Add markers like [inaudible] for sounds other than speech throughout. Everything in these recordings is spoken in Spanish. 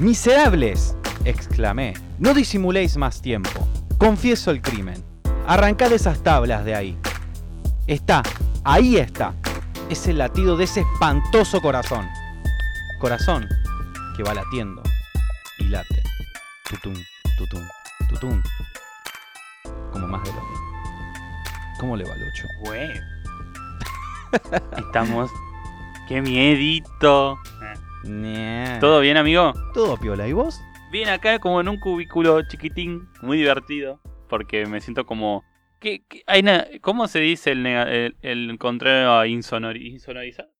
Miserables, exclamé, no disimuléis más tiempo. Confieso el crimen. Arrancad esas tablas de ahí. Está, ahí está. Es el latido de ese espantoso corazón. Corazón que va latiendo y late. Tutum, tutum, tutum. Como más de lo mismo. ¿Cómo le va, Lucho? Güey. [laughs] Estamos. ¡Qué miedito! Nah. ¿Todo bien, amigo? Todo piola. ¿Y vos? Bien acá, como en un cubículo chiquitín, muy divertido. Porque me siento como. ¿Qué, qué- hay ¿Cómo se dice el, el, el contrario a insonori- insonorizado?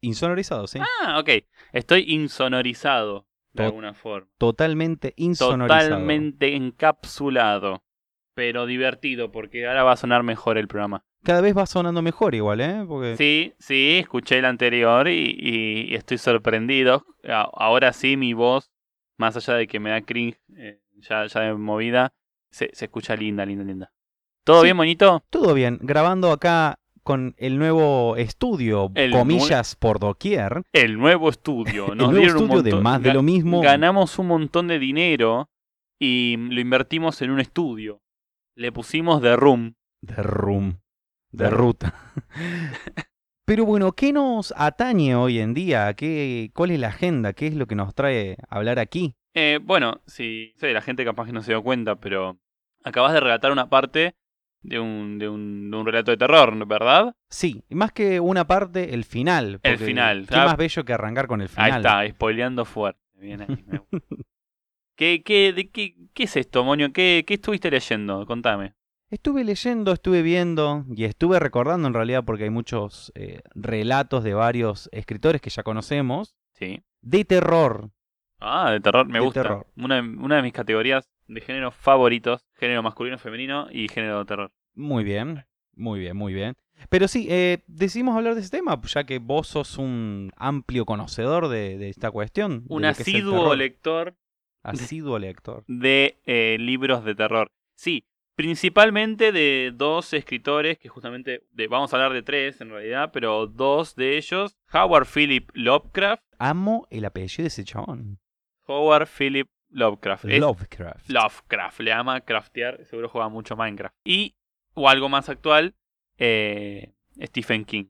Insonorizado, sí. Ah, ok. Estoy insonorizado de alguna forma. Totalmente insonorizado. Totalmente encapsulado. Pero divertido, porque ahora va a sonar mejor el programa. Cada vez va sonando mejor igual, ¿eh? Porque Sí, sí, escuché el anterior y, y- y estoy sorprendido. Ahora sí, mi voz, más allá de que me da cringe, eh, ya, ya de movida, se, se escucha linda, linda, linda. ¿Todo Sí. bien, bonito? todo bien. Grabando acá con el nuevo estudio, El comillas por doquier. El nuevo estudio. [laughs] el Nos nuevo dieron un estudio de montón- más de lo mismo. Ganamos un montón de dinero y lo invertimos en un estudio. Le pusimos The Room. De room. De ruta. [laughs] Pero bueno, ¿qué nos atañe hoy en día? ¿Qué, ¿Cuál es la agenda? ¿Qué es lo que nos trae a hablar aquí? Eh, bueno, sí, sé, la gente capaz que no se dio cuenta, pero acabas de relatar una parte de un, de un, de un relato de terror, ¿verdad? Sí, y más que una parte, el final. El final, Qué más bello que arrancar con el final. Ahí está, spoileando fuerte. Bien ahí, me. [laughs] ¿Qué, qué, de qué, ¿Qué es esto, Monio? ¿Qué, ¿Qué estuviste leyendo? Contame. Estuve leyendo, estuve viendo y estuve recordando en realidad porque hay muchos eh, relatos de varios escritores que ya conocemos Sí. de terror. Ah, de terror, me De gusta. terror. Una, una de mis categorías de género favoritos. Género masculino, femenino y género de terror. Muy bien, muy bien, muy bien. Pero sí, eh, decidimos hablar de ese tema, ya que vos sos un amplio conocedor de, de esta cuestión. Un asiduo lector Asiduo lector. de eh, libros de terror. Sí, principalmente de dos escritores que justamente, de, vamos a hablar de tres en realidad, pero dos de ellos, Howard Philip Lovecraft. Amo el apellido de ese chabón. Howard Philip Lovecraft. Es Lovecraft. Lovecraft, le ama craftear, seguro juega mucho Minecraft. Y, o algo más actual, eh, Stephen King.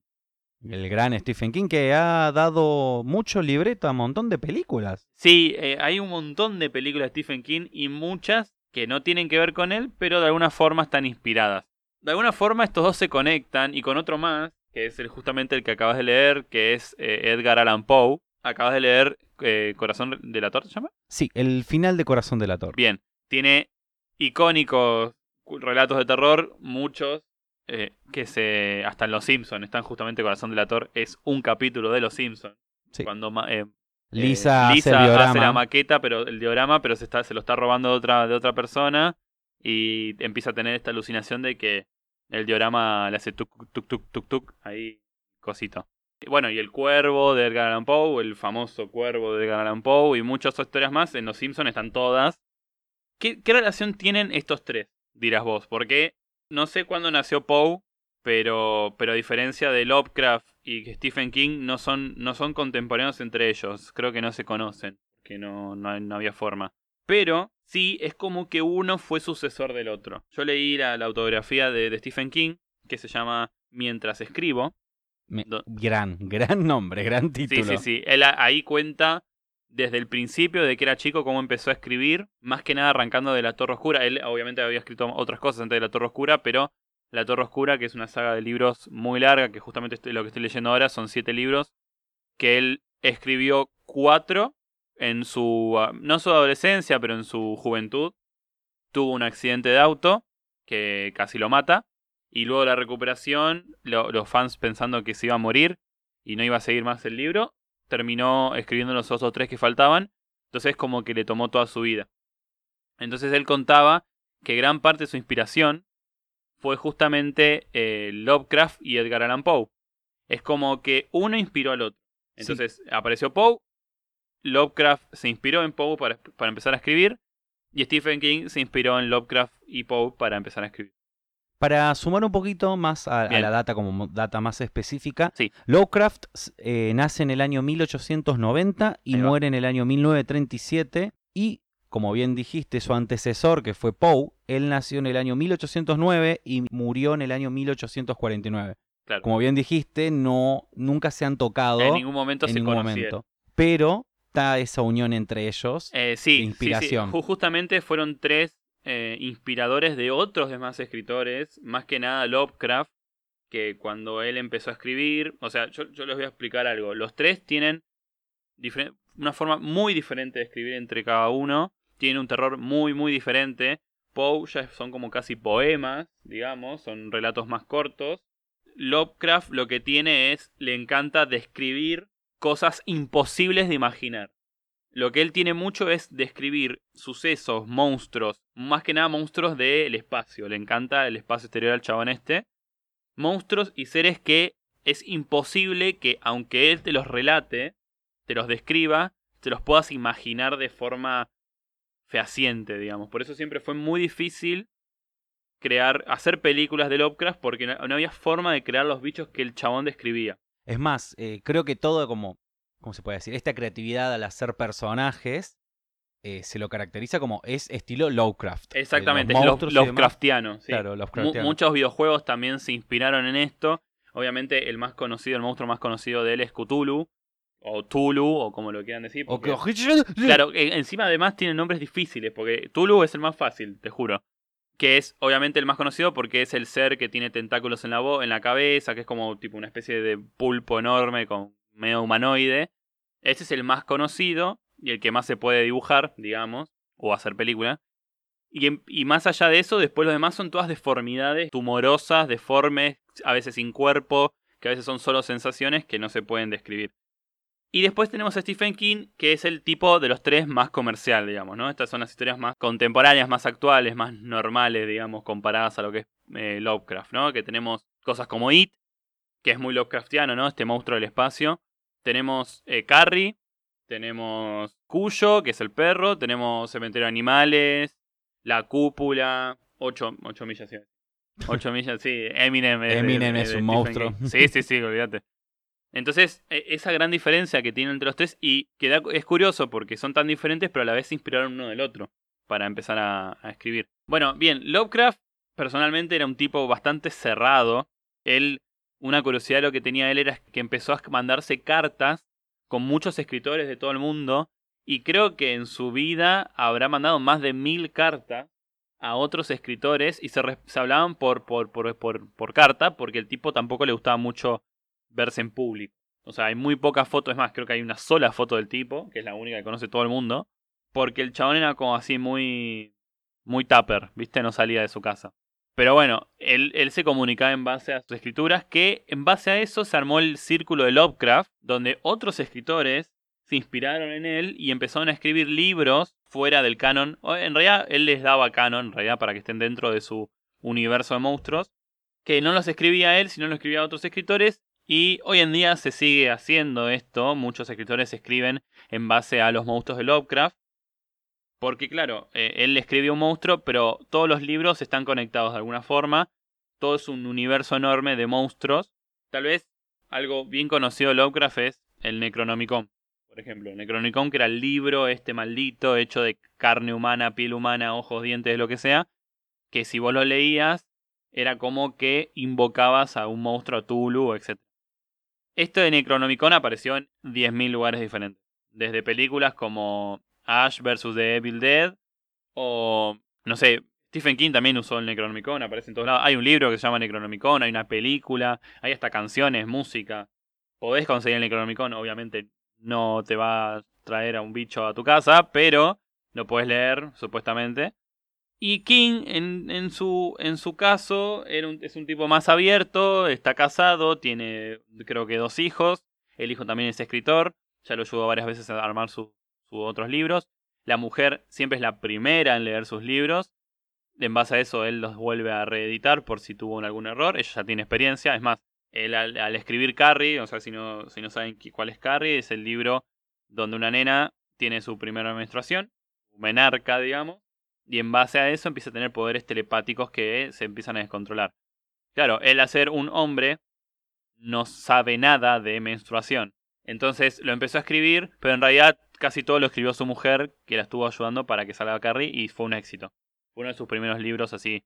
El gran Stephen King que ha dado mucho libreto a un montón de películas. Sí, eh, hay un montón de películas de Stephen King y muchas que no tienen que ver con él, pero de alguna forma están inspiradas. De alguna forma estos dos se conectan y con otro más, que es el, justamente el que acabas de leer, que es eh, Edgar Allan Poe. Acabas de leer eh, Corazón de la Torre, ¿se llama? Sí, el final de Corazón de la Torre. Bien, tiene icónicos relatos de terror, muchos, eh, que se hasta en Los Simpsons están justamente Corazón de la Torre, es un capítulo de Los Simpsons. Sí. Cuando eh, Lisa, eh, hace el diorama. la maqueta, pero el diorama, pero se, está, se lo está robando de otra, de otra persona y empieza a tener esta alucinación de que el diorama le hace tuk, tuk, tuk, tuk, tuk, ahí cosito. Y bueno, y el cuervo de Edgar Allan Poe, el famoso cuervo de Edgar Allan Poe y muchas historias más, en Los Simpsons están todas. ¿Qué, qué relación tienen estos tres? Dirás vos, porque no sé cuándo nació Poe, pero, pero a diferencia de Lovecraft y Stephen King, no son, no son contemporáneos entre ellos. Creo que no se conocen, porque no, no, no había forma. Pero sí es como que uno fue sucesor del otro. Yo leí la, la autobiografía de, de Stephen King, que se llama Mientras escribo. Me- gran, gran nombre, gran título. Sí, sí, sí. Él ahí cuenta desde el principio de que era chico cómo empezó a escribir, más que nada arrancando de La Torre Oscura. Él obviamente había escrito otras cosas antes de La Torre Oscura, pero La Torre Oscura, que es una saga de libros muy larga, que justamente lo que estoy leyendo ahora son siete libros, que él escribió cuatro en su, ah, no su adolescencia, pero en su juventud. Tuvo un accidente de auto que casi lo mata. Y luego la recuperación, lo- los fans pensando que se iba a morir y no iba a seguir más el libro, terminó escribiendo los otros tres que faltaban. Entonces como que le tomó toda su vida. Entonces él contaba que gran parte de su inspiración fue justamente eh, Lovecraft y Edgar Allan Poe. Es como que uno inspiró al otro. Sí. Entonces apareció Poe, Lovecraft se inspiró en Poe para, para empezar a escribir, y Stephen King se inspiró en Lovecraft y Poe para empezar a escribir. Para sumar un poquito más a, la data como mo- data más específica, Sí. Lovecraft eh, nace en el año 1890 y muere en el año 1937 y, como bien dijiste, su antecesor, que fue Poe, él nació en el año 1809 y murió en el año 1849. Claro. Como bien dijiste, no, nunca se han tocado en ningún momento en se ningún momento. Pero está esa unión entre ellos. Eh, sí, sí, sí. inspiración. Ju- Justamente fueron tres eh, inspiradores de otros demás escritores, más que nada Lovecraft, que cuando él empezó a escribir, o sea, yo, yo les voy a explicar algo. Los tres tienen una forma muy diferente de escribir entre cada uno, tienen un terror muy, muy diferente. Poe ya son como casi poemas, digamos, son relatos más cortos. Lovecraft lo que tiene es, le encanta describir cosas imposibles de imaginar. Lo que él tiene mucho es describir sucesos, monstruos, más que nada monstruos del espacio. Le encanta el espacio exterior al chabón este. Monstruos y seres que es imposible que, aunque él te los relate, te los describa, te los puedas imaginar de forma fehaciente, digamos. Por eso siempre fue muy difícil crear, hacer películas de Lovecraft porque no, no había forma de crear los bichos que el chabón describía. Es más, eh, creo que todo como, ¿cómo se puede decir? Esta creatividad al hacer personajes eh, se lo caracteriza como es estilo Lovecraft. Eh, Exactamente, los es. Lovecraftiano. sí. Claro, Lovecraftiano. muchos videojuegos también se inspiraron en esto. Obviamente el más conocido, el monstruo más conocido de él es Cthulhu. O Tulu, o como lo quieran decir. Porque- que- Claro, e- encima además tiene nombres difíciles, porque Tulu es el más fácil, te juro. Que es obviamente el más conocido porque es el ser que tiene tentáculos en la, en la cabeza, que es como tipo una especie de pulpo enorme con medio humanoide. Ese es el más conocido y el que más se puede dibujar, digamos, o hacer película. Y, y más allá de eso, después los demás son todas deformidades tumorosas, deformes, a veces sin cuerpo, que a veces son solo sensaciones que no se pueden describir. Y después tenemos a Stephen King, que es el tipo de los tres más comercial, digamos, ¿no? Estas son las historias más contemporáneas, más actuales, más normales, digamos, comparadas a lo que es eh, Lovecraft, ¿no? Que tenemos cosas como It, que es muy Lovecraftiano, ¿no? Este monstruo del espacio. Tenemos eh, Carrie, tenemos Cuyo, que es el perro, tenemos Cementerio de Animales, La Cúpula, 8, millas, sí. 8 millas, sí. Eminem es, Eminem es de un Stephen monstruo. King. Sí, sí, sí, olvídate. Entonces, e- esa gran diferencia que tienen entre los tres y que da- es curioso porque son tan diferentes, pero a la vez se inspiraron uno del otro para empezar a, escribir. Bueno, bien, Lovecraft personalmente era un tipo bastante cerrado. Él, una curiosidad de lo que tenía él era que empezó a mandarse cartas con muchos escritores de todo el mundo y creo que en su vida habrá mandado más de mil cartas a otros escritores y se, se hablaban por, por, por, por, por carta porque el tipo tampoco le gustaba mucho verse en público. O sea, hay muy pocas fotos, es más, creo que hay una sola foto del tipo, que es la única que conoce todo el mundo, porque el chabón era como así muy muy tupper, ¿viste? No salía de su casa. Pero bueno, él, él se comunicaba en base a sus escrituras, que en base a eso se armó el círculo de Lovecraft, donde otros escritores se inspiraron en él y empezaron a escribir libros fuera del canon. En realidad, él les daba canon, en realidad, para que estén dentro de su universo de monstruos, que no los escribía él, sino los escribía otros escritores. Y hoy en día se sigue haciendo esto. Muchos escritores escriben en base a los monstruos de Lovecraft. Porque claro, eh, él escribió un monstruo, pero todos los libros están conectados de alguna forma. Todo es un universo enorme de monstruos. Tal vez algo bien conocido de Lovecraft es el Necronomicon. Por ejemplo, el Necronomicon que era el libro este maldito hecho de carne humana, piel humana, ojos, dientes, lo que sea. Que si vos lo leías, era como que invocabas a un monstruo, a Tulu, etc. Esto de Necronomicon apareció en 10.000 lugares diferentes. Desde películas como Ash vs. The Evil Dead. O, no sé, Stephen King también usó el Necronomicon, aparece en todos lados. Hay un libro que se llama Necronomicon, hay una película, hay hasta canciones, música. Podés conseguir el Necronomicon, obviamente no te va a traer a un bicho a tu casa, pero lo puedes leer, supuestamente. Y King, en, en, su, en su caso, es un tipo más abierto, está casado, tiene creo que dos hijos. El hijo también es escritor, ya lo ayudó varias veces a armar sus sus otros libros. La mujer siempre es la primera en leer sus libros. En base a eso, él los vuelve a reeditar por si tuvo algún error. Ella ya tiene experiencia. Es más, él al, al escribir Carrie, o sea, si no, si no saben cuál es Carrie, es el libro donde una nena tiene su primera menstruación, menarca, digamos, y en base a eso empieza a tener poderes telepáticos que se empiezan a descontrolar. Claro, él al ser un hombre no sabe nada de menstruación. Entonces lo empezó a escribir, pero en realidad casi todo lo escribió su mujer, que la estuvo ayudando para que salga Carrie, y fue un éxito. Fue uno de sus primeros libros así,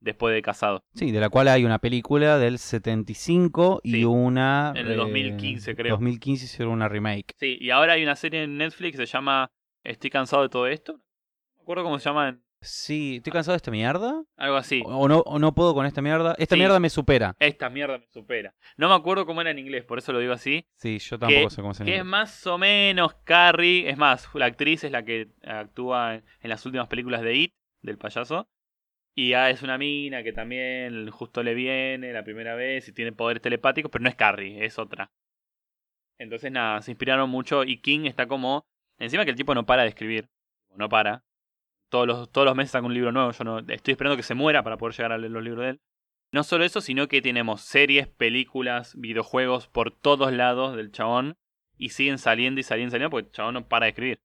después de casado. Sí, de la cual hay una película del 75 y Sí, una... en el 2015 creo. 2015 hicieron una remake. Sí, y ahora hay una serie en Netflix que se llama Estoy cansado de todo esto. No me acuerdo cómo se llama, en- Sí, estoy cansado de esta mierda. algo así. O, no, o no puedo con esta mierda. Esta Sí. mierda me supera. Esta mierda me supera. No me acuerdo cómo era en inglés, por eso lo digo así. Sí, yo tampoco Que- sé cómo se Que es más o menos Carrie. Es más, la actriz es la que actúa en las últimas películas de It, del payaso. Y ah, es una mina que también justo le viene la primera vez y tiene poderes telepáticos, pero no es Carrie, es otra. Entonces nada, se inspiraron mucho y King está como... Encima que el tipo no para de escribir. No para. Todos los, todos los meses saca un libro nuevo. Yo no, estoy esperando que se muera para poder llegar a leer los libros de él. No solo eso, sino que tenemos series, películas, videojuegos por todos lados del chabón. Y siguen saliendo y saliendo y saliendo porque el chabón no para de escribir.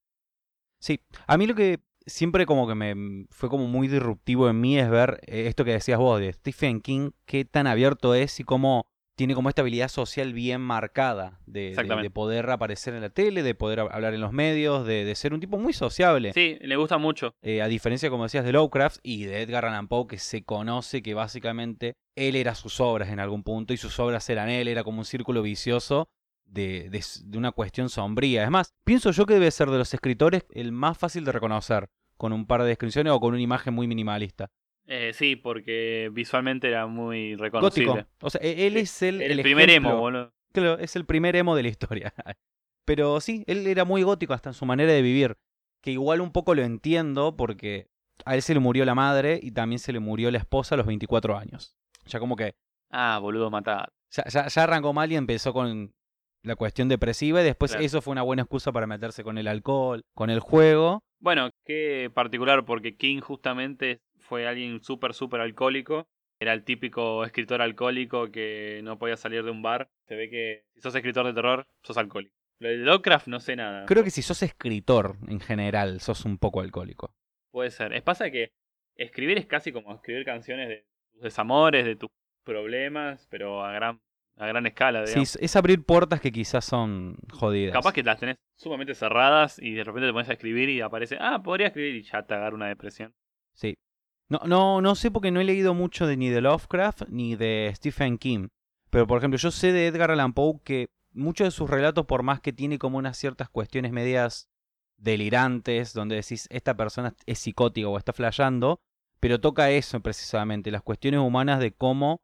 Sí, a mí lo que siempre como que me fue como muy disruptivo en mí es ver eh, esto que decías vos de Stephen King, qué tan abierto es y cómo tiene como esta habilidad social bien marcada de, de- Exactamente. de poder aparecer en la tele, de poder hab- hablar en los medios, de, de ser un tipo muy sociable. Sí, le gusta mucho. Eh, a diferencia, como decías, de Lovecraft y de Edgar Allan Poe, que se conoce que básicamente él era sus obras en algún punto y sus obras eran él, era como un círculo vicioso de, de una cuestión sombría. Es más, pienso yo que debe ser de los escritores el más fácil de reconocer, con un par de descripciones o con una imagen muy minimalista. Eh, sí, porque visualmente era muy reconocible. Gótico. O sea, e- él es el, El, el primer emo, boludo. Claro, es el primer emo de la historia. [laughs] Pero sí, él era muy gótico hasta en su manera de vivir. Que igual un poco lo entiendo porque a él se le murió la madre y también se le murió la esposa a los 24 años. Ya como que Ah, boludo, matar. ya, ya- ya arrancó mal y empezó con la cuestión depresiva y después Claro. eso fue una buena excusa para meterse con el alcohol, con el juego. Bueno, qué particular porque King justamente fue alguien súper, súper alcohólico. Era el típico escritor alcohólico que no podía salir de un bar. Se ve que si sos escritor de terror, sos alcohólico. Lo de Lovecraft no sé nada. Creo que si sos escritor en general, sos un poco alcohólico. Puede ser. Es pasa que escribir es casi como escribir canciones de tus desamores, de tus problemas, pero a gran, a gran escala, Sí, digamos. es- es abrir puertas que quizás son jodidas. Capaz que las tenés sumamente cerradas y de repente te pones a escribir y aparece, ah, podría escribir y ya te agarra una depresión. Sí. No, no, no sé porque no he leído mucho de ni de Lovecraft ni de Stephen King. Pero por ejemplo, yo sé de Edgar Allan Poe que muchos de sus relatos, por más que tiene como unas ciertas cuestiones medias delirantes, donde decís esta persona es psicótica o está flasheando, pero toca eso precisamente, las cuestiones humanas de cómo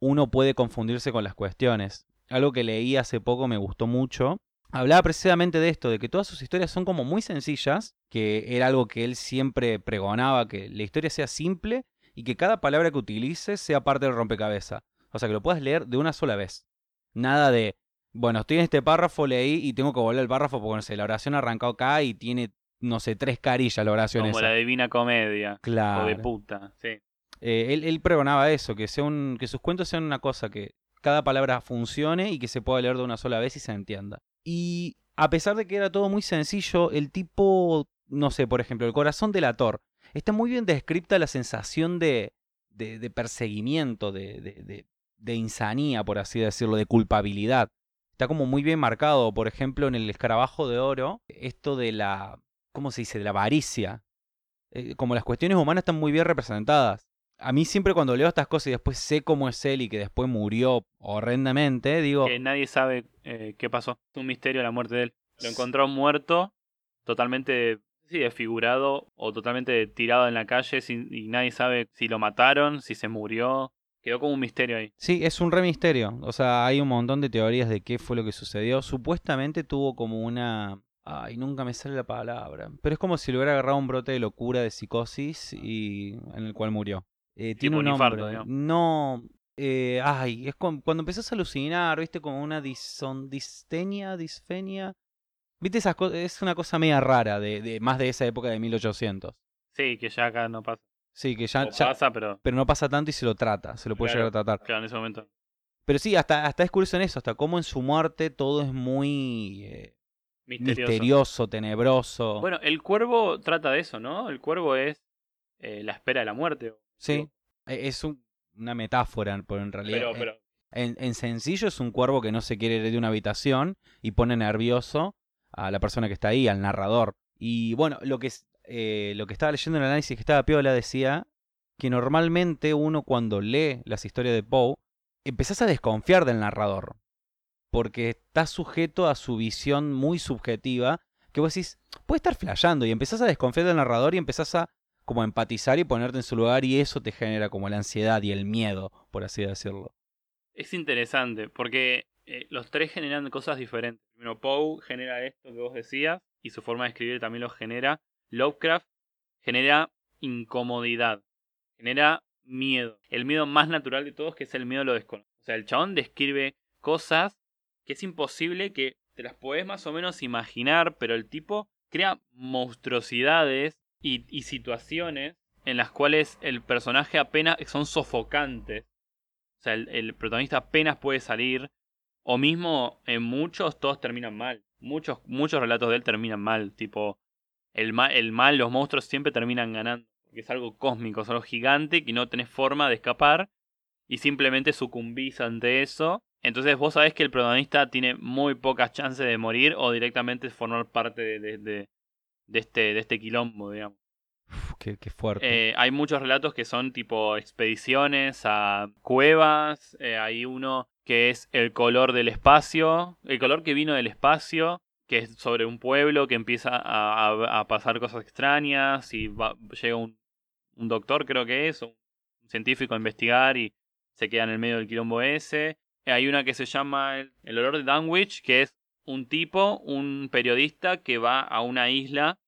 uno puede confundirse con las cuestiones. Algo que leí hace poco me gustó mucho. Hablaba precisamente de esto, de que todas sus historias son como muy sencillas, que era algo que él siempre pregonaba, que la historia sea simple y que cada palabra que utilices sea parte del rompecabezas. O sea, que lo puedas leer de una sola vez. Nada de, bueno, estoy en este párrafo, leí y tengo que volver al párrafo porque, no sé, la oración arrancó acá y tiene, no sé, tres carillas la oración Como esa. la divina comedia. Claro. O de puta, sí. Eh, él, él pregonaba eso, que, sea un, que sus cuentos sean una cosa que cada palabra funcione y que se pueda leer de una sola vez y se entienda. Y a pesar de que era todo muy sencillo, el tipo, no sé, por ejemplo, el corazón del ator, está muy bien descripta la sensación de, de, de perseguimiento, de, de, insanía, por así decirlo, de culpabilidad. Está como muy bien marcado, por ejemplo, en el escarabajo de oro, esto de la, ¿cómo se dice?, de la avaricia. Eh, como las cuestiones humanas están muy bien representadas a mí siempre cuando leo estas cosas y después sé cómo es él y que después murió horrendamente, digo, Que nadie sabe eh, qué pasó. Es un misterio la muerte de él. Lo encontró muerto, totalmente sí, desfigurado o totalmente tirado en la calle sin- y nadie sabe si lo mataron, si se murió. Quedó como un misterio ahí. sí, es un re misterio. O sea, hay un montón de teorías de qué fue lo que sucedió. Supuestamente tuvo como una... Ay, nunca me sale la palabra. Pero es como si le hubiera agarrado un brote de locura, de psicosis, y en el cual murió. Eh, tiene Tipo un un infarto, nombre. No... eh, ay, es cu- cuando empezás a alucinar, viste, como una dison, distenia, disfenia. Viste, esas cosas, es una cosa media rara, de, de más de esa época de 1800. Sí, que ya acá no pasa. Sí, que ya, ya- pasa, pero pero no pasa tanto y se lo trata, se lo puede Claro. llegar a tratar. claro, en ese momento. Pero sí, hasta, hasta es curioso en eso, hasta cómo en su muerte todo es muy eh, Misterioso. misterioso, tenebroso. Bueno, el cuervo trata de eso, ¿no? El cuervo es eh, la espera de la muerte. Sí, e- es un- una metáfora, pero en realidad... Pero, eh, pero En, en sencillo es un cuervo que no se quiere ir de una habitación y pone nervioso a la persona que está ahí, al narrador. Y bueno, lo que, es- eh, lo que estaba leyendo en el análisis que estaba Piola decía que normalmente uno cuando lee las historias de Poe, empezás a desconfiar del narrador. Porque está sujeto a su visión muy subjetiva, que vos decís, puede estar flasheando, y empezás a desconfiar del narrador y empezás a como empatizar y ponerte en su lugar, y eso te genera como la ansiedad y el miedo, por así decirlo. es interesante porque eh, los tres generan cosas diferentes. Primero, Poe genera esto que vos decías y su forma de escribir también lo genera. Lovecraft genera incomodidad, genera miedo. El miedo más natural de todos que es el miedo a lo desconocido. O sea, el chabón describe cosas que es imposible que te las podés más o menos imaginar, pero el tipo crea monstruosidades y, situaciones en las cuales el personaje apenas son sofocantes. O sea, el, protagonista apenas puede salir. O mismo en muchos todos terminan mal. Muchos, muchos relatos de él terminan mal. Tipo, el, el mal, los monstruos siempre terminan ganando. Porque es algo cósmico, es algo gigante que no tenés forma de escapar. Y simplemente sucumbís ante eso. Entonces vos sabés que el protagonista tiene muy pocas chances de morir o directamente formar parte de- de este, de este quilombo, digamos. Uf, qué, qué fuerte. Eh, hay muchos relatos que son tipo expediciones a cuevas. eh, hay uno que es el color del espacio. El color que vino del espacio. Que es sobre un pueblo que empieza a, a- a pasar cosas extrañas. Y va- llega un, un doctor, creo que es, un científico a investigar y se queda en el medio del quilombo ese. Eh, Hay una que se llama El, el olor de Dunwich, que es un tipo, un periodista que va a una isla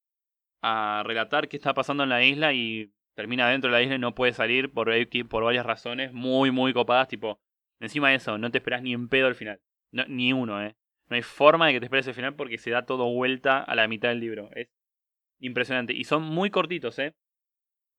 a relatar qué está pasando en la isla y termina dentro de la isla y no puede salir por, por varias razones muy, muy copadas. Tipo, encima de eso, no te esperas ni en pedo al final. Ni uno, ¿eh? No hay forma de que te esperes el final porque se da todo vuelta a la mitad del libro. Es impresionante. Y son muy cortitos, ¿eh?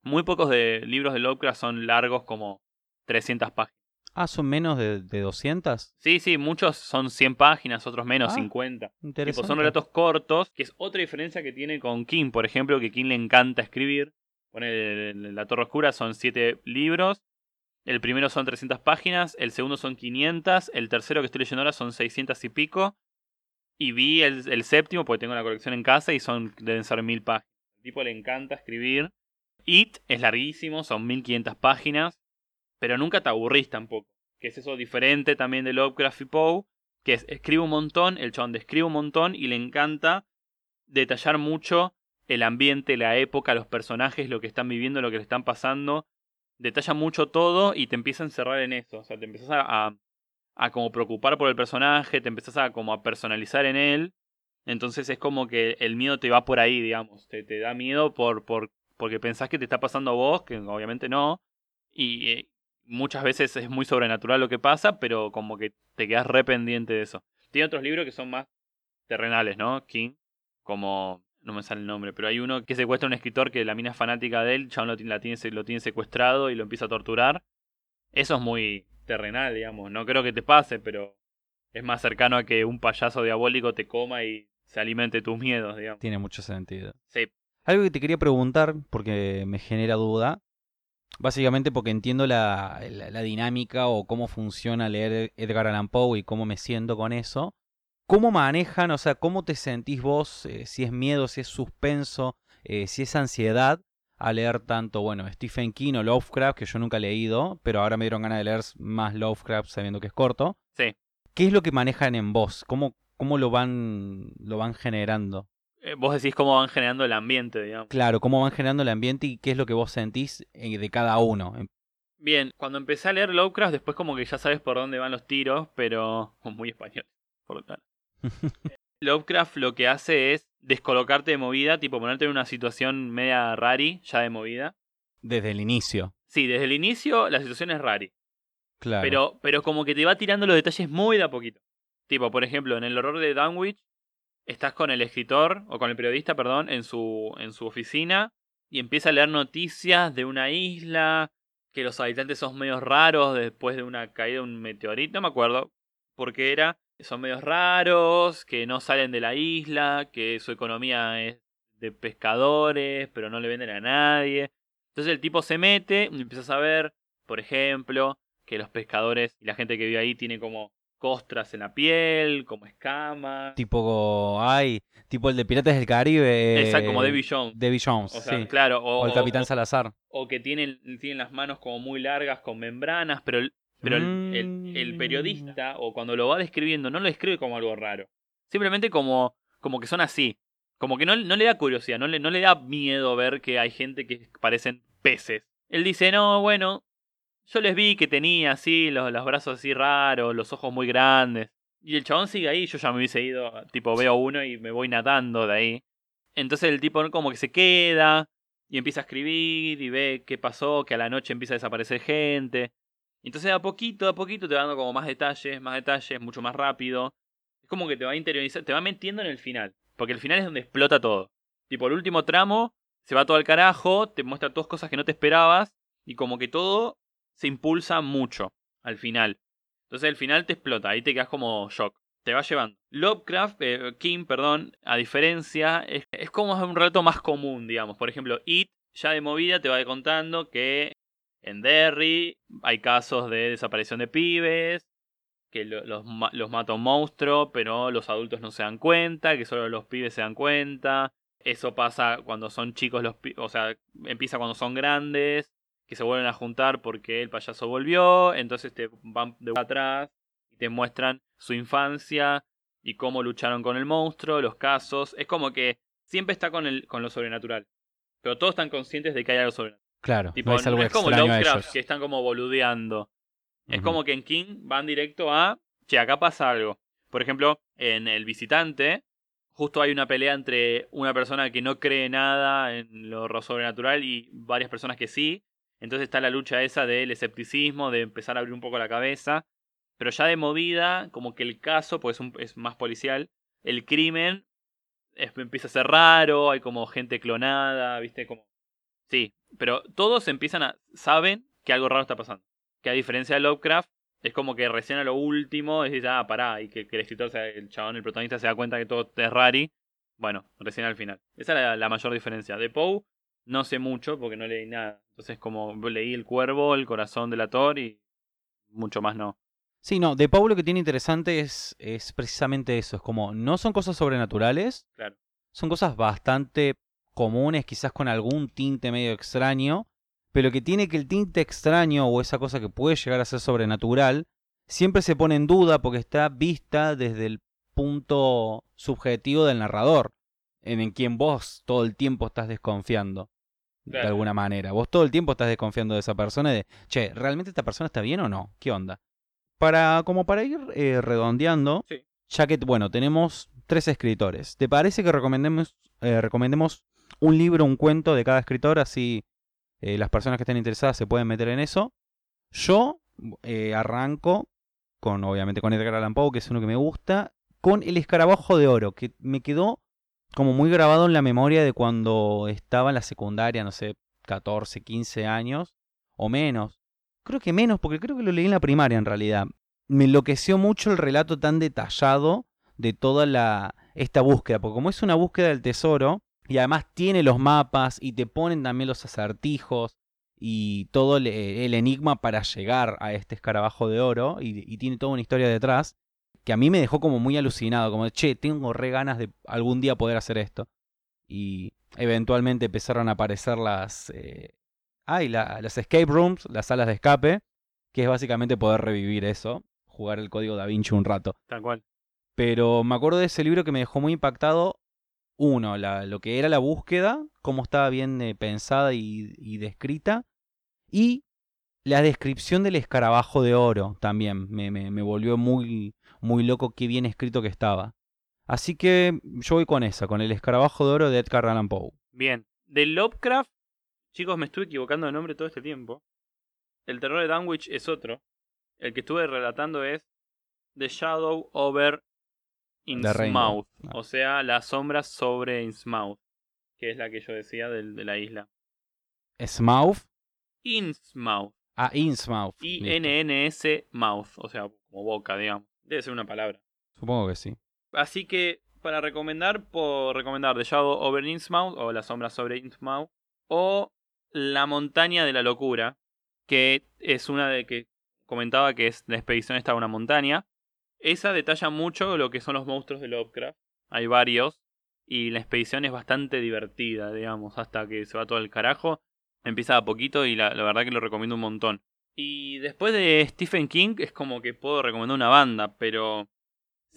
Muy pocos de libros de Lovecraft son largos como 300 páginas. Ah, son menos de, de 200. Sí, sí, muchos son 100 páginas, otros menos, Ah, 50. Tipo, Interesante. son relatos cortos, que es otra diferencia que tiene con King, por ejemplo, que King le encanta escribir. Pone La Torre Oscura, son 7 libros. El primero son 300 páginas, el segundo son 500, el tercero que estoy leyendo ahora son 600 y pico. Y vi el, el séptimo, porque tengo la colección en casa, y son deben ser 1000 páginas. Al tipo le encanta escribir. It es larguísimo, son 1500 páginas, pero nunca te aburrís tampoco. Que es eso diferente también de Lovecraft y Poe, que es, escribe un montón, el chabón describe un montón y le encanta detallar mucho el ambiente, la época, los personajes, lo que están viviendo, lo que le están pasando. Detalla mucho todo y te empieza a encerrar en eso. O sea, te empiezas a, a, a como preocupar por el personaje, te empiezas a como a personalizar en él. Entonces es como que el miedo te va por ahí, digamos. Te, te da miedo por, por, porque pensás que te está pasando a vos, que obviamente no. Y eh, muchas veces es muy sobrenatural lo que pasa, pero como que te quedas re pendiente de eso. Tiene otros libros que son más terrenales, ¿no? King, como no me sale el nombre, pero hay uno que secuestra a un escritor que la mina es fanática de él, chabón lo, tiene- la tiene, lo tiene secuestrado y lo empieza a torturar. Eso es muy terrenal, digamos. No creo que te pase, pero es más cercano a que un payaso diabólico te coma y se alimente tus miedos, digamos. Tiene mucho sentido. Sí, Algo que te quería preguntar, porque me genera duda, básicamente porque entiendo la, la- la dinámica o cómo funciona leer Edgar Allan Poe y cómo me siento con eso. ¿Cómo manejan, o sea, cómo te sentís vos, eh, si es miedo, si es suspenso, eh, si es ansiedad, a leer tanto, bueno, Stephen King o Lovecraft, que yo nunca he leído, pero ahora me dieron ganas de leer más Lovecraft sabiendo que es corto. sí. ¿Qué es lo que manejan en vos? ¿Cómo, cómo lo, van, lo van generando? Eh, vos decís cómo van generando el ambiente, digamos. Claro, cómo van generando el ambiente y qué es lo que vos sentís eh, de cada uno. Bien, cuando empecé a leer Lovecraft, después como que ya sabes por dónde van los tiros, pero [laughs] muy español, por lo tanto. [laughs] Lovecraft lo que hace es descolocarte de movida, tipo ponerte en una situación media rari, ya de movida. Desde el inicio. Sí, desde el inicio la situación es rari, Claro. pero, pero como que te va tirando los detalles muy de a poquito. Tipo, por ejemplo, en el horror de Dunwich, estás con el escritor, o con el periodista, perdón, en su, en su oficina, y empieza a leer noticias de una isla, que los habitantes son medios raros después de una caída de un meteorito, no me acuerdo por qué era. Son medios raros, que no salen de la isla, que su economía es de pescadores, pero no le venden a nadie. Entonces el tipo se mete y empieza a saber, por ejemplo, que los pescadores y la gente que vive ahí tiene como costras en la piel, como escamas. Tipo, ay, tipo el de Piratas del Caribe. Exacto, como Davy Jones. Davy Jones, O sea, sí. claro. O, O el Capitán o- Salazar. o que tienen, tienen las manos como muy largas con membranas, pero, el, pero el, el- el periodista, o cuando lo va describiendo, no lo describe como algo raro. Simplemente como, como que son así. Como que no, no le da curiosidad, no le, no le da miedo ver que hay gente que parecen peces. Él dice, no, bueno, yo les vi que tenía así, los, los brazos así raros, los ojos muy grandes. Y el chabón sigue ahí, yo ya me hubiese ido, tipo, veo uno y me voy nadando de ahí. Entonces el tipo como que se queda y empieza a escribir y ve qué pasó, que a la noche empieza a desaparecer gente. Entonces a poquito, a poquito te va dando como más detalles, más detalles, mucho más rápido. Es como que te va interiorizando, te va metiendo en el final. Porque el final es donde explota todo. Tipo, el último tramo se va todo al carajo, te muestra todas cosas que no te esperabas y como que todo se impulsa mucho al final. Entonces el final te explota, ahí te quedas como shock. Te va llevando. Lovecraft, eh, King, perdón, a diferencia, es, es como un relato más común, digamos. Por ejemplo, It, ya de movida, te va contando que en Derry hay casos de desaparición de pibes, que lo- los, los mata un monstruo, pero los adultos no se dan cuenta, que solo los pibes se dan cuenta. Eso pasa cuando son chicos los o sea, empieza cuando son grandes, que se vuelven a juntar porque el payaso volvió, entonces te van de atrás y te muestran su infancia y cómo lucharon con el monstruo, los casos. Es como que siempre está con, el, con lo sobrenatural. Pero todos están conscientes de que hay algo sobrenatural. Claro, Tipo, no es algo no es como Lovecraft, que están como boludeando. Es como que en King van directo a, che, acá pasa algo. Por ejemplo, en El Visitante, justo hay una pelea entre una persona que no cree nada en lo sobrenatural y varias personas que sí. Entonces está la lucha esa del escepticismo, de empezar a abrir un poco la cabeza. Pero ya de movida, como que el caso, pues es, un- es más policial, el crimen empieza a ser raro, hay como gente clonada, ¿viste? Como... Sí, pero todos empiezan a... saben que algo raro está pasando. Que a diferencia de Lovecraft, es como que recién a lo último decís, ah, pará, y que, el escritor, sea, el chabón, el protagonista se da cuenta que todo es rari. Bueno, recién al final. Esa es la mayor diferencia. De Poe no sé mucho porque no leí nada. Entonces como leí El Cuervo, El Corazón del Ator y mucho más no. Sí, no, de Pau lo que tiene interesante es, es precisamente eso. Es como, no son cosas sobrenaturales, Claro. son cosas bastante comunes, quizás con algún tinte medio extraño, pero que tiene que el tinte extraño o esa cosa que puede llegar a ser sobrenatural, siempre se pone en duda porque está vista desde el punto subjetivo del narrador, en el quien vos todo el tiempo estás desconfiando. De alguna manera. Vos todo el tiempo estás desconfiando de esa persona de, che, ¿realmente esta persona está bien o no? ¿Qué onda? Para, como para ir eh, redondeando, Sí. ya que, bueno, tenemos tres escritores. ¿Te parece que recomendemos, eh, recomendemos un libro, un cuento de cada escritor? Así eh, las personas que estén interesadas se pueden meter en eso. Yo arranco con, obviamente, con Edgar Allan Poe, que es uno que me gusta, con El Escarabajo de Oro, que me quedó como muy grabado en la memoria de cuando estaba en la secundaria, no sé, 14, 15 años o menos. Creo que menos, porque creo que lo leí en la primaria en realidad. Me enloqueció mucho el relato tan detallado de toda la esta búsqueda, porque como es una búsqueda del tesoro y además tiene los mapas y te ponen también los acertijos y todo el, enigma para llegar a este escarabajo de oro y tiene toda una historia detrás que a mí me dejó como muy alucinado, como de, che, tengo re ganas de algún día poder hacer esto. Y eventualmente empezaron a aparecer las... Eh, la- las escape rooms, las salas de escape, que es básicamente poder revivir eso, jugar el código Da Vinci un rato. Tal cual. Pero me acuerdo de ese libro que me dejó muy impactado. Uno, la- lo que era la búsqueda, cómo estaba bien eh, pensada y, y descrita. Y la descripción del escarabajo de oro también me, me- me volvió muy, muy loco qué bien escrito que estaba. Así que yo voy con esa, con el escarabajo de oro de Edgar Allan Poe. Bien. De Lovecraft, chicos, me estuve equivocando de nombre todo este tiempo. El terror de Dunwich es otro. El que estuve relatando es The Shadow over. Innsmouth. O sea, las sombras sobre Innsmouth. Que es la que yo decía del- de, la isla. Smaug. Innsmouth. Ah, Innsmouth. I-N-N-S Mouth. O sea, como boca, digamos. Debe ser una palabra. Supongo que sí. Así que, para recomendar, puedo recomendar The Shadow over Innsmouth o La sombra sobre Innsmouth. O La montaña de la locura, que es una de que comentaba que es la expedición está a una montaña. Esa detalla mucho lo que son los monstruos de Lovecraft. Hay varios. Y la expedición es bastante divertida, digamos, hasta que se va todo el carajo. Empieza a poquito y la, la verdad que lo recomiendo un montón. Y después de Stephen King es como que puedo recomendar una banda, pero.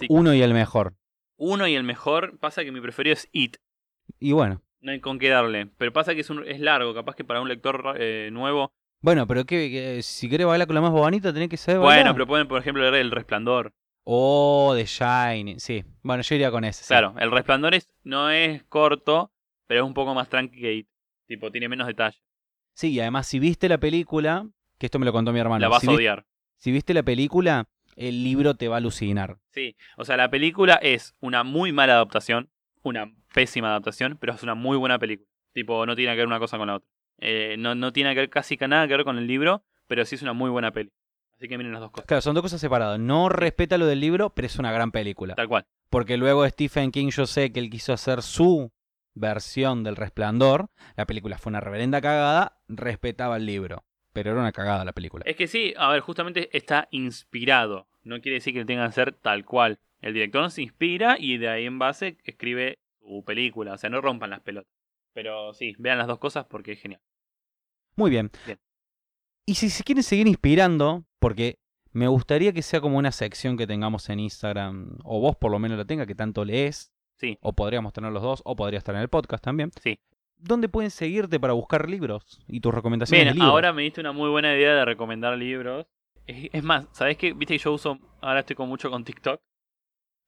Uno y el mejor. uno y el mejor, pasa que mi preferido es It. Y bueno. No hay con qué darle. Pero pasa que es, un- es largo, capaz que para un lector eh, nuevo. Bueno, pero que, que si querés bailar con la más bobanita, tenés que saber Bueno, bailar. pero pueden, por ejemplo, leer El Resplandor. Oh, The Shining. Sí. Bueno, yo iría con ese. sí. Claro, El Resplandor es, no es corto, pero es un poco más tranqui que It. Tipo, tiene menos detalle. Sí, y además, si viste la película, que esto me lo contó mi hermano. la vas si, a vi- odiar. si viste la película, el libro te va a alucinar. Sí, o sea, la película es una muy mala adaptación, una pésima adaptación, pero es una muy buena película. Tipo, no tiene que ver una cosa con la otra. Eh, no, no tiene que ver casi nada que ver con el libro, pero sí es una muy buena peli. Así que miren las dos cosas. Claro, son dos cosas separadas. No respeta lo del libro, pero es una gran película. Tal cual. Porque luego Stephen King, yo sé que él quiso hacer su versión del Resplandor. La película fue una reverenda cagada, respetaba el libro. Pero era una cagada la película. Es que sí, a ver, justamente está inspirado. No quiere decir que tenga que ser tal cual. El director se inspira y de ahí en base escribe su película. O sea, no rompan las pelotas. Pero sí, vean las dos cosas porque es genial. Muy bien. Bien. Y si se quieren seguir inspirando, porque me gustaría que sea como una sección que tengamos en Instagram, o vos por lo menos la tenga, que tanto lees, Sí, o podríamos tener los dos, o podría estar en el podcast también. Sí. ¿Dónde pueden seguirte para buscar libros y tus recomendaciones Bien, de libros? ahora me diste una muy buena idea de recomendar libros. Es, más, ¿sabés qué? Viste que yo uso, ahora estoy con mucho con TikTok.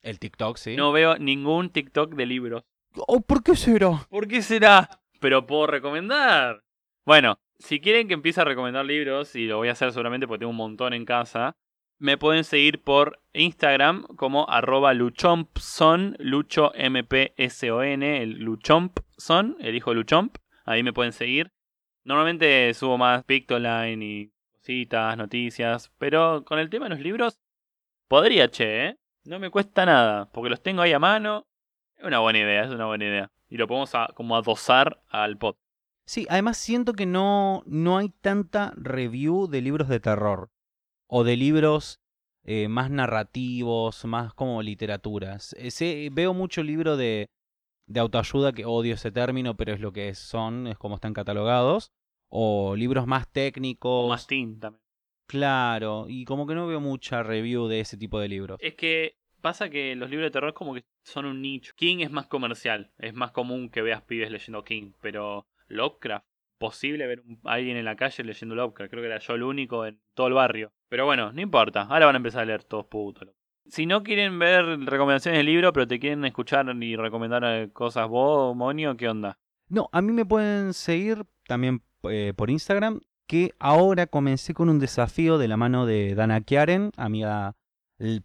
El TikTok, sí. No veo ningún TikTok de libros. Oh, ¿Por qué será? ¿Por qué será? Pero puedo recomendar. Bueno, si quieren que empiece a recomendar libros, y lo voy a hacer seguramente porque tengo un montón en casa, me pueden seguir por Instagram como arroba luchompson, lucho el luchompson, el hijo luchomp. Ahí me pueden seguir. Normalmente subo más Pictoline y cositas, noticias, pero con el tema de los libros, podría, che, ¿eh? No me cuesta nada, porque los tengo ahí a mano. Es una buena idea, es una buena idea. Y lo podemos a- como adosar al pod. Sí, además siento que no, no hay tanta review de libros de terror. O de libros eh, más narrativos, más como literaturas. Eh, sé- veo mucho libro de, de autoayuda, que odio ese término, pero es lo que son, es como están catalogados. O libros más técnicos. O más teen también. Claro, y como que no veo mucha review de ese tipo de libros. Es que pasa que los libros de terror como que son un nicho. King es más comercial. Es más común que veas pibes leyendo King. Pero Lovecraft, posible ver a alguien en la calle leyendo Lovecraft. Creo que era yo el único en todo el barrio. Pero bueno, no importa. Ahora van a empezar a leer todos putos. Si no quieren ver recomendaciones de libro, pero te quieren escuchar y recomendar eh, cosas vos, Monio, ¿qué onda? No, a mí me pueden seguir también eh, por Instagram, que ahora comencé con un desafío de la mano de Dana Chiaren, amiga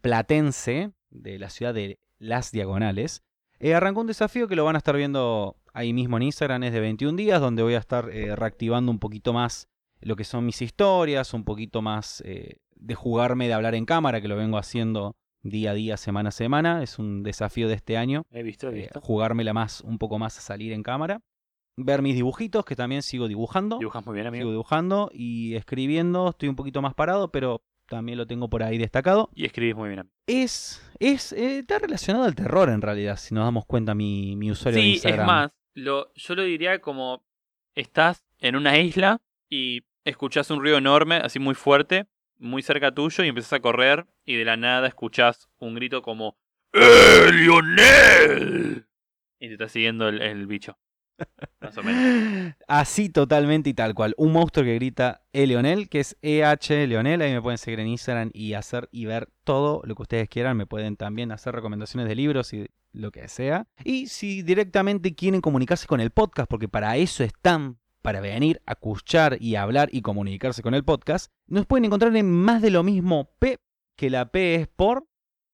platense de la ciudad de Las Diagonales. Eh, arrancó un desafío que lo van a estar viendo ahí mismo en Instagram, es de 21 días, donde voy a estar eh, reactivando un poquito más lo que son mis historias, un poquito más eh, de jugarme de hablar en cámara, que lo vengo haciendo día a día, semana a semana. Es un desafío de este año He visto, he eh, visto. jugármela más, un poco más a salir en cámara. Ver mis dibujitos, que también sigo dibujando. Dibujas muy bien, amigo. Sigo dibujando y escribiendo. Estoy un poquito más parado, pero también lo tengo por ahí destacado. Y escribís muy bien. Es, es eh, está relacionado al terror en realidad, si nos damos cuenta mi, mi usuario de Sí, Instagram. es más, lo, yo lo diría como estás en una isla y escuchás un ruido enorme, así muy fuerte, muy cerca tuyo, y empiezas a correr y de la nada escuchás un grito como ¡Eh, Lionel! Y te está siguiendo el, el bicho. [laughs] Más o menos. Así totalmente y tal cual. Un monstruo que grita E Leonel, que es EH Leonel. Ahí me pueden seguir en Instagram y hacer y ver todo lo que ustedes quieran. Me pueden también hacer recomendaciones de libros y lo que sea. Y si directamente quieren comunicarse con el podcast, porque para eso están, para venir a escuchar y hablar y comunicarse con el podcast, nos pueden encontrar en más de lo mismo P, que la P es por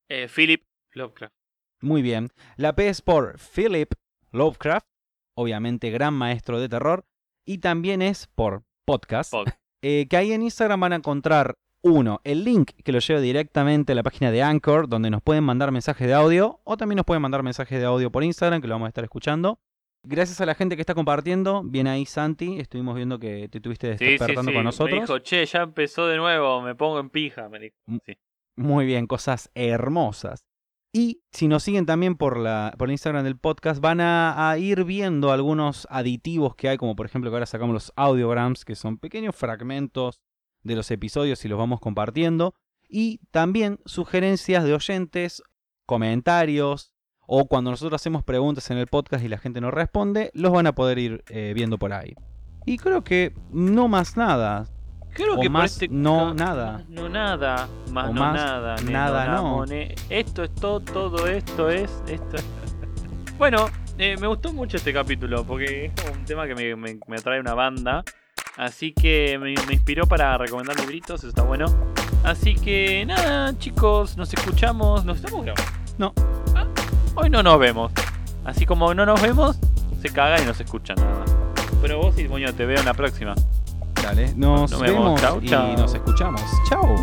Eh, Philip Lovecraft. muy bien. La P es por Philip Lovecraft, obviamente gran maestro de terror. Y también es por podcast. Pod. eh, que ahí en Instagram van a encontrar, uno, el link que lo lleva directamente a la página de Anchor, donde nos pueden mandar mensajes de audio. O también nos pueden mandar mensajes de audio por Instagram, que lo vamos a estar escuchando. Gracias a la gente que está compartiendo. Bien ahí, Santi. Estuvimos viendo que te tuviste Sí, sí, despertando sí. con nosotros. Me dijo, che, ya empezó de nuevo, me pongo en pija. Me dijo. Muy bien, cosas hermosas. Y si nos siguen también por, la, por el Instagram del podcast, van a, a ir viendo algunos aditivos que hay, como por ejemplo que ahora sacamos los audiograms, que son pequeños fragmentos de los episodios y los vamos compartiendo. Y también sugerencias de oyentes, comentarios, o cuando nosotros hacemos preguntas en el podcast y la gente nos responde, los van a poder ir eh, viendo por ahí. Y creo que no más nada. Creo O que más este no ca- nada. No nada. Más O no más nada. nada no. Esto es todo, todo esto es. Esto es- [laughs] Bueno, eh, me gustó mucho este capítulo porque es un tema que me, me, me atrae una banda. Así que me, me inspiró para recomendar libritos, eso está bueno. Así que nada, chicos, nos escuchamos. ¿Nos estamos grabando? No. Hoy no nos vemos. Así como no nos vemos, se caga y no se escucha nada más. Pero vos y moño, te veo en la próxima. Dale, nos, Nos vemos. vemos Chau, y nos escuchamos. Chao.